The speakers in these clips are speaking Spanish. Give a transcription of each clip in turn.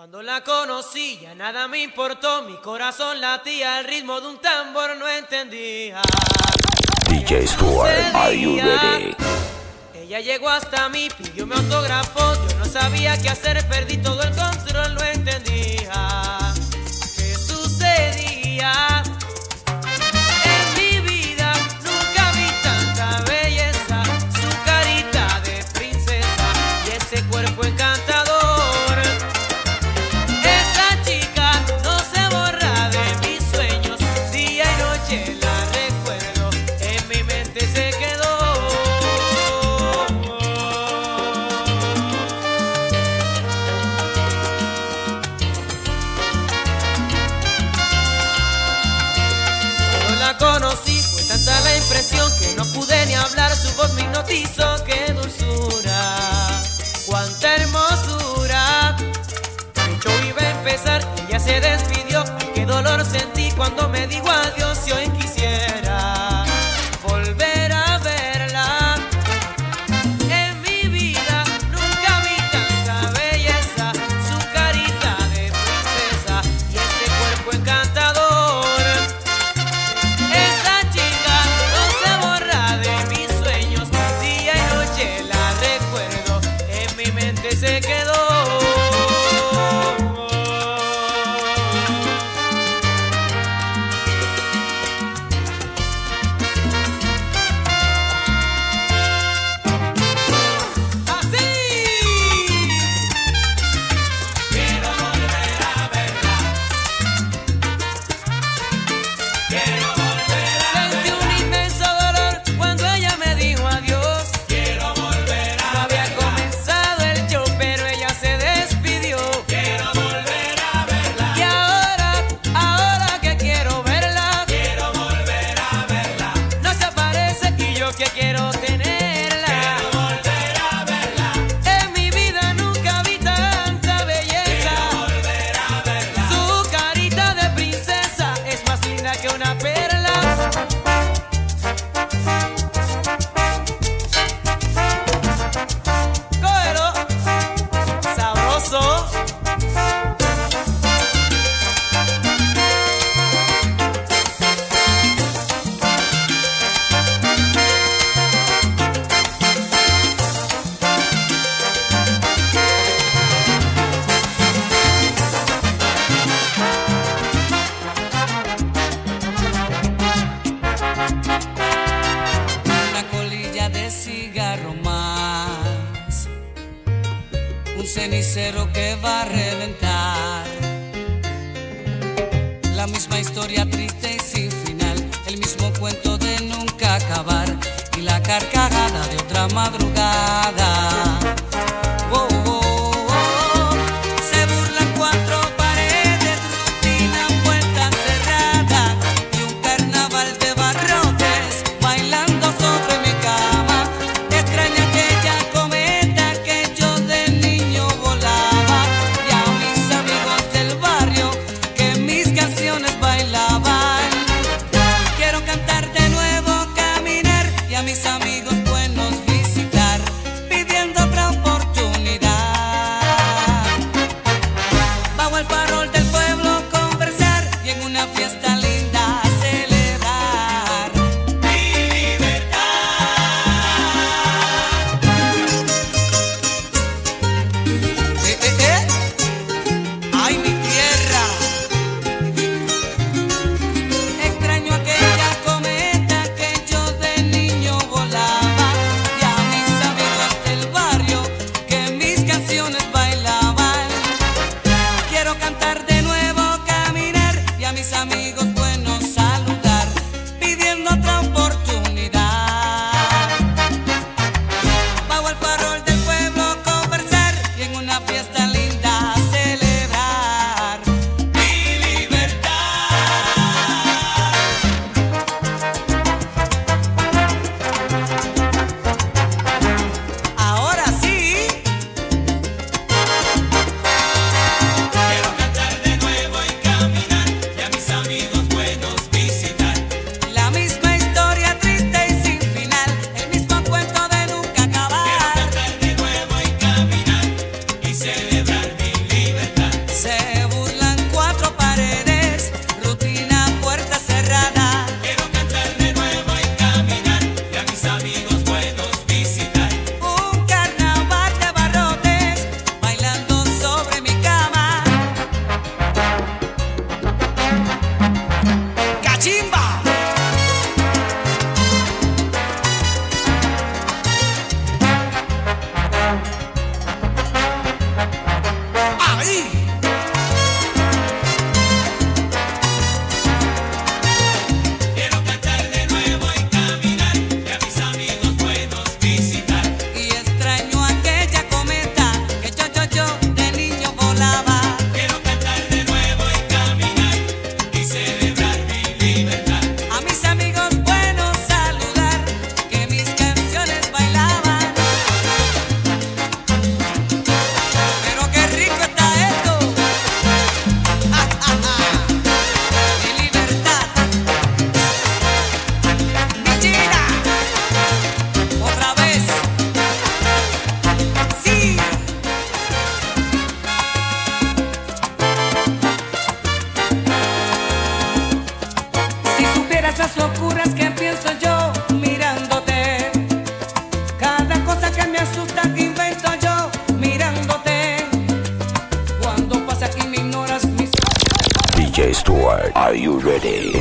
Cuando la conocí ya nada me importó, mi corazón latía al ritmo de un tambor, no entendía. DJ Stuart, are you ready? Ella llegó hasta mí, pidió mi autógrafo, yo no sabía qué hacer, perdí todo el control, no entendía. bautizo, qué dulzura, cuánta hermosura. Hecho iba a empezar, ya se despidió. Qué dolor sentí cuando me dijo adiós y hoy historia triste y sin final, el mismo cuento de nunca acabar y la carcajada de otra madrugada.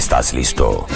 ¿Estás listo?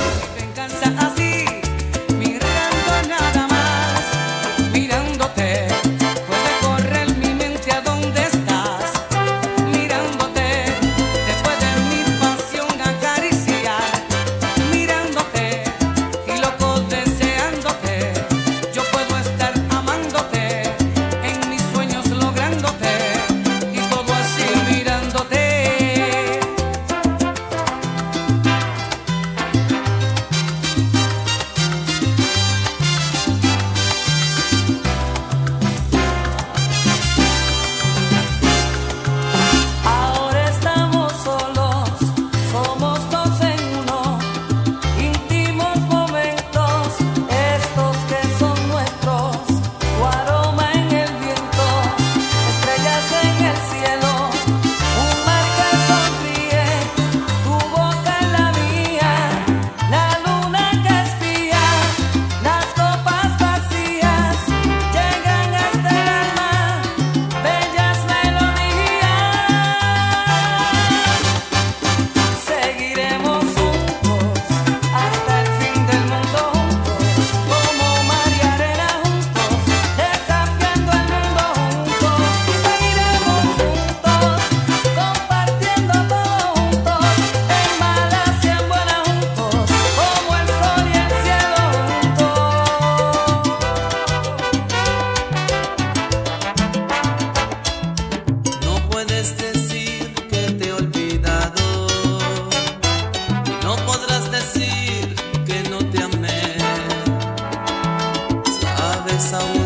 Are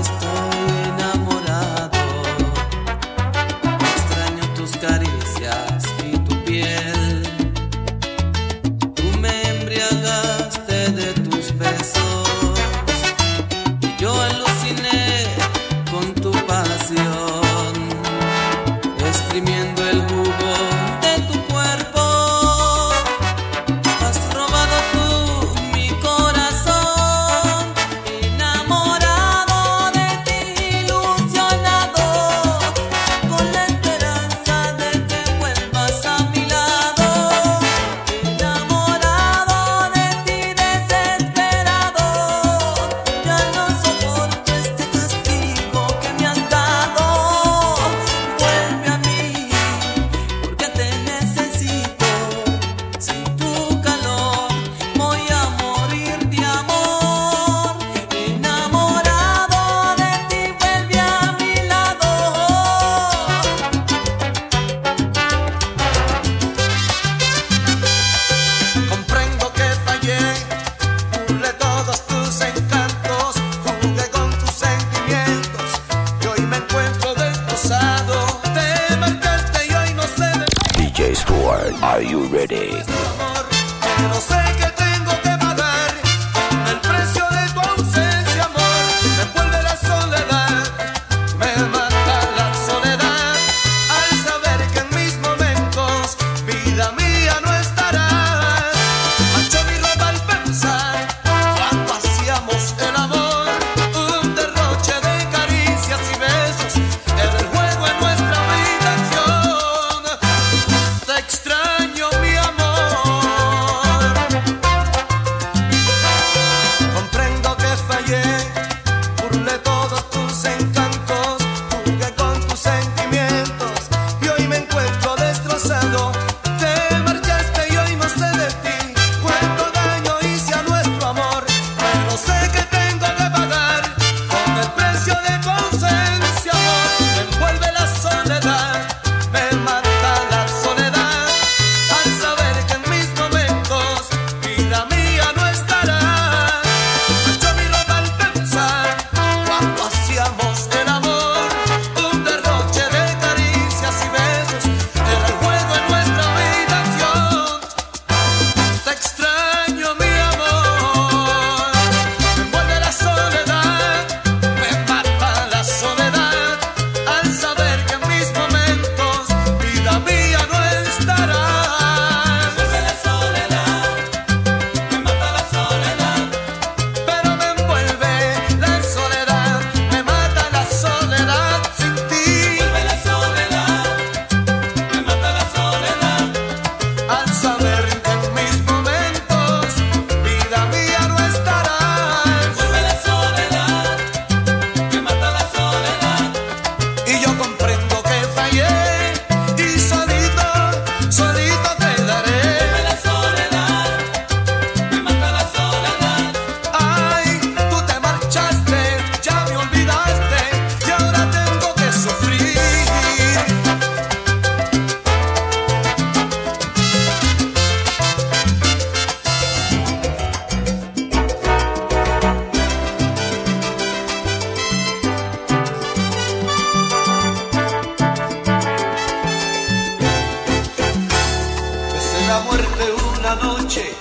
muerte una noche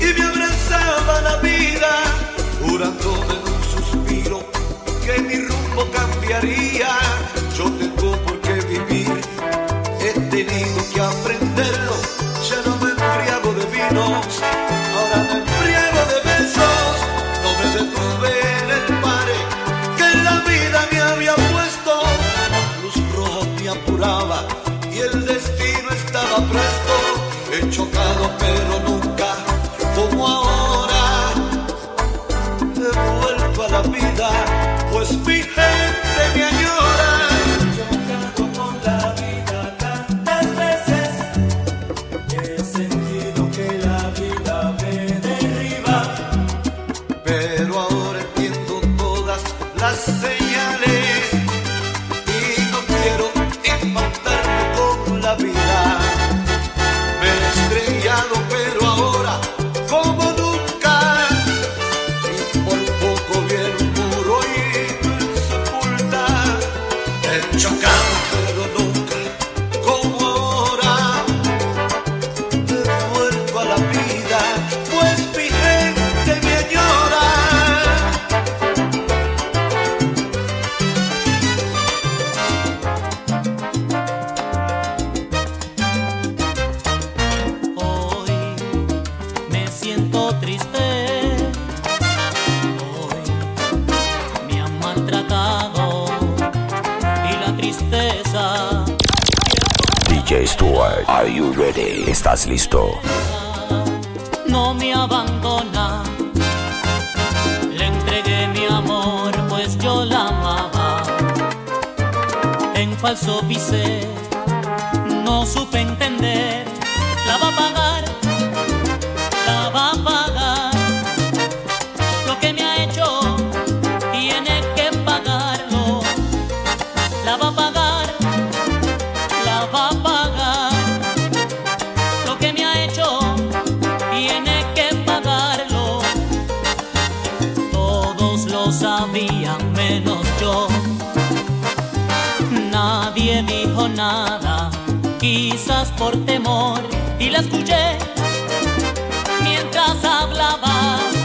y me abrazaba la vida, jurándome en un suspiro que mi rumbo cambiaría. DJ Stuart. Are you ready? ¿Estás listo? No me abandona. Le entregué mi amor, pues yo la amaba. En falso pisé abandonada, quizás por temor, y la escuché mientras hablaba.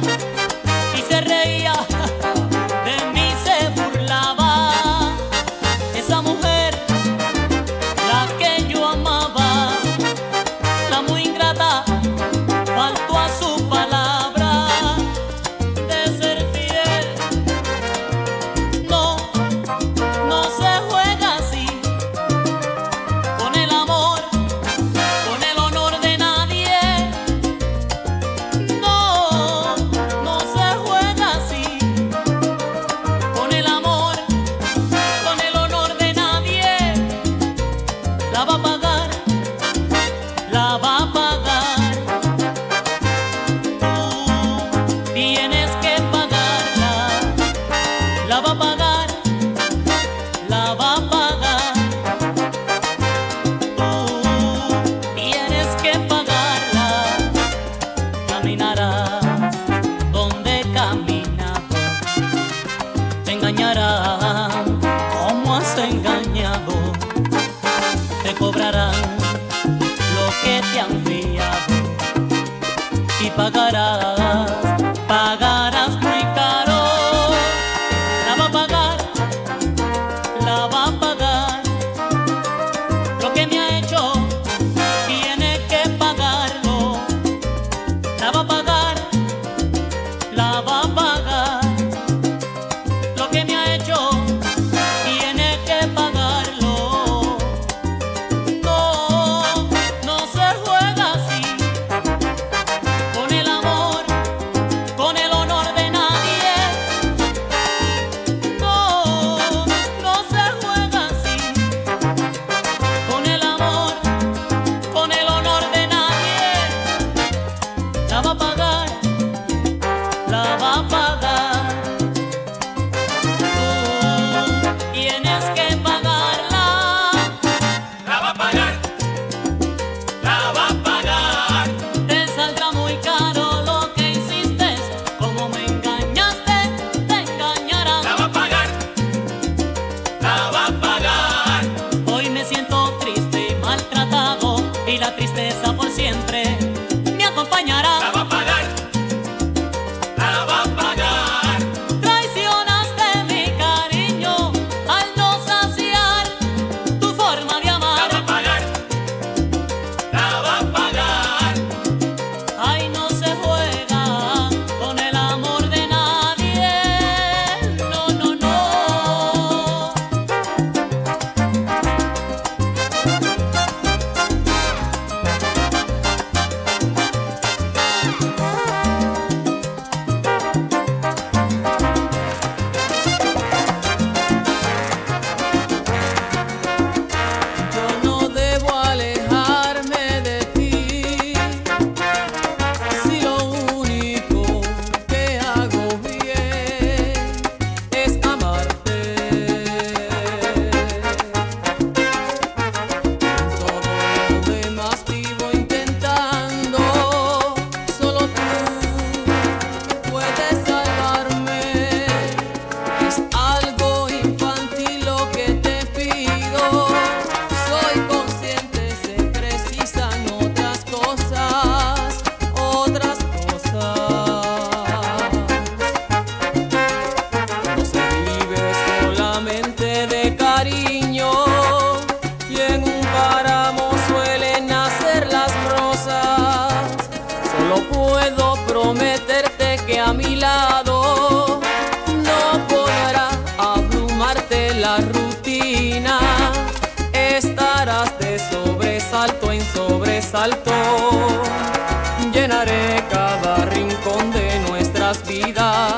Pagra. Nuestras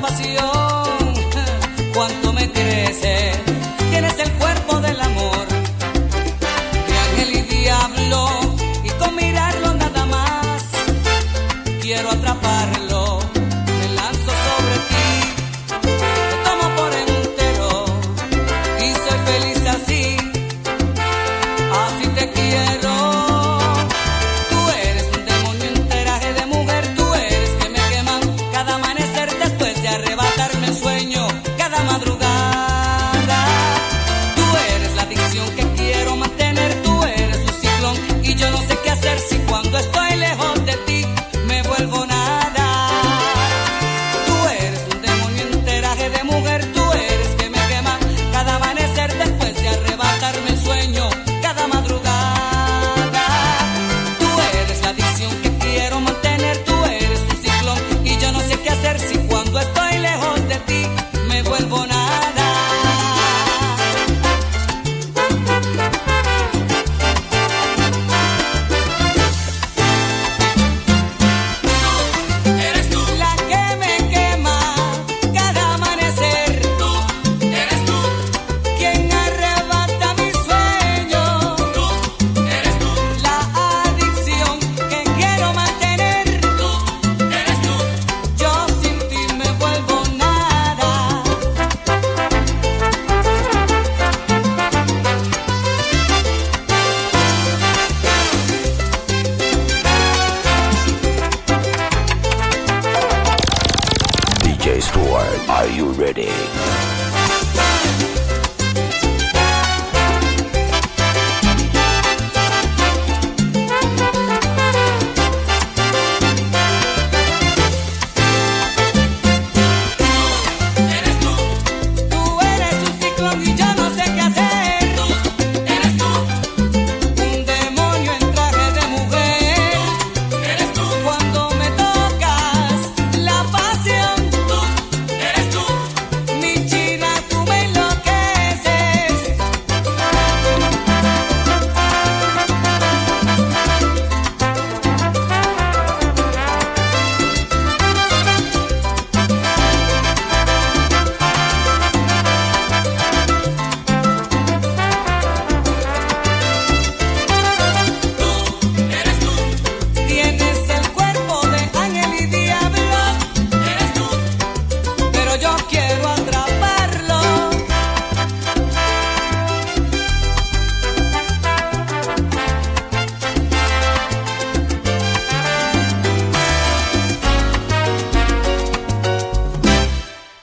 pasión. Cuánto me crece, Are you ready?